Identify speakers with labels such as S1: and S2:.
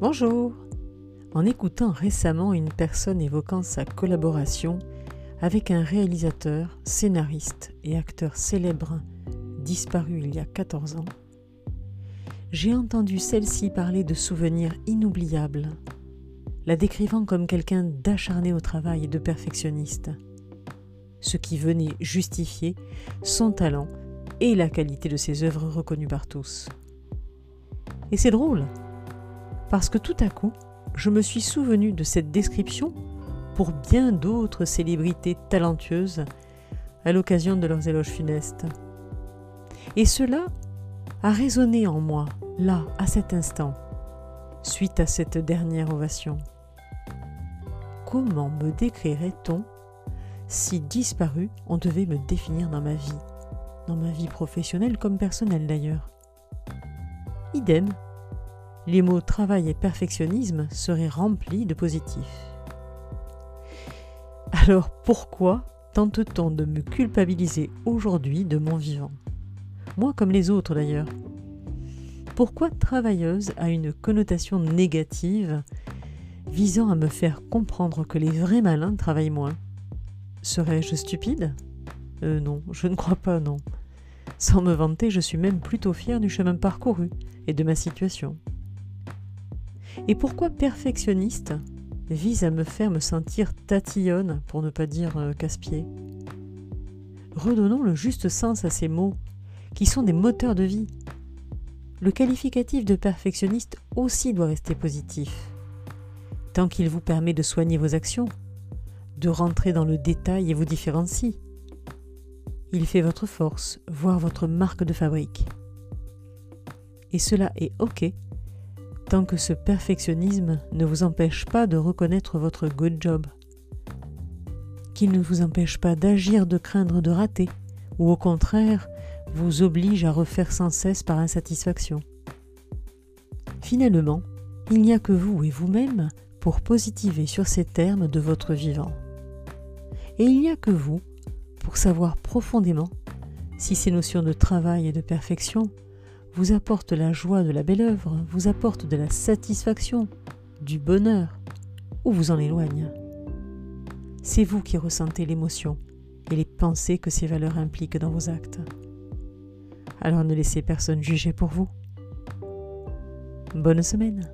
S1: Bonjour En écoutant récemment une personne évoquant sa collaboration avec un réalisateur, scénariste et acteur célèbre disparu il y a 14 ans, j'ai entendu celle-ci parler de souvenirs inoubliables, la décrivant comme quelqu'un d'acharné au travail et de perfectionniste, ce qui venait justifier son talent et la qualité de ses œuvres reconnues par tous. Et c'est drôle, parce que tout à coup, je me suis souvenu de cette description pour bien d'autres célébrités talentueuses à l'occasion de leurs éloges funestes. Et cela a résonné en moi, là, à cet instant, suite à cette dernière ovation. Comment me décrirait-on si disparu on devait me définir dans ma vie, dans ma vie professionnelle comme personnelle d'ailleurs Idem, les mots travail et perfectionnisme seraient remplis de positifs. Alors pourquoi tente-t-on de me culpabiliser aujourd'hui de mon vivant? Moi comme les autres d'ailleurs. Pourquoi travailleuse a une connotation négative visant à me faire comprendre que les vrais malins travaillent moins? Serais-je stupide? Euh, Non, je ne crois pas, non. Sans me vanter, je suis même plutôt fière du chemin parcouru et de ma situation. Et pourquoi perfectionniste vise à me faire me sentir tatillonne, pour ne pas dire euh, casse-pied? Redonnons le juste sens à ces mots, qui sont des moteurs de vie. Le qualificatif de perfectionniste aussi doit rester positif, tant qu'il vous permet de soigner vos actions, de rentrer dans le détail et vous différencie. Il fait votre force, voire votre marque de fabrique. Et cela est OK tant que ce perfectionnisme ne vous empêche pas de reconnaître votre good job, qu'il ne vous empêche pas d'agir, de craindre de rater, ou au contraire vous oblige à refaire sans cesse par insatisfaction. Finalement, il n'y a que vous et vous-même pour positiver sur ces termes de votre vivant. Et il n'y a que vous pour savoir profondément si ces notions de travail et de perfection vous apportent la joie de la belle œuvre, vous apportent de la satisfaction, du bonheur, ou vous en éloignent. C'est vous qui ressentez l'émotion et les pensées que ces valeurs impliquent dans vos actes. Alors ne laissez personne juger pour vous. Bonne semaine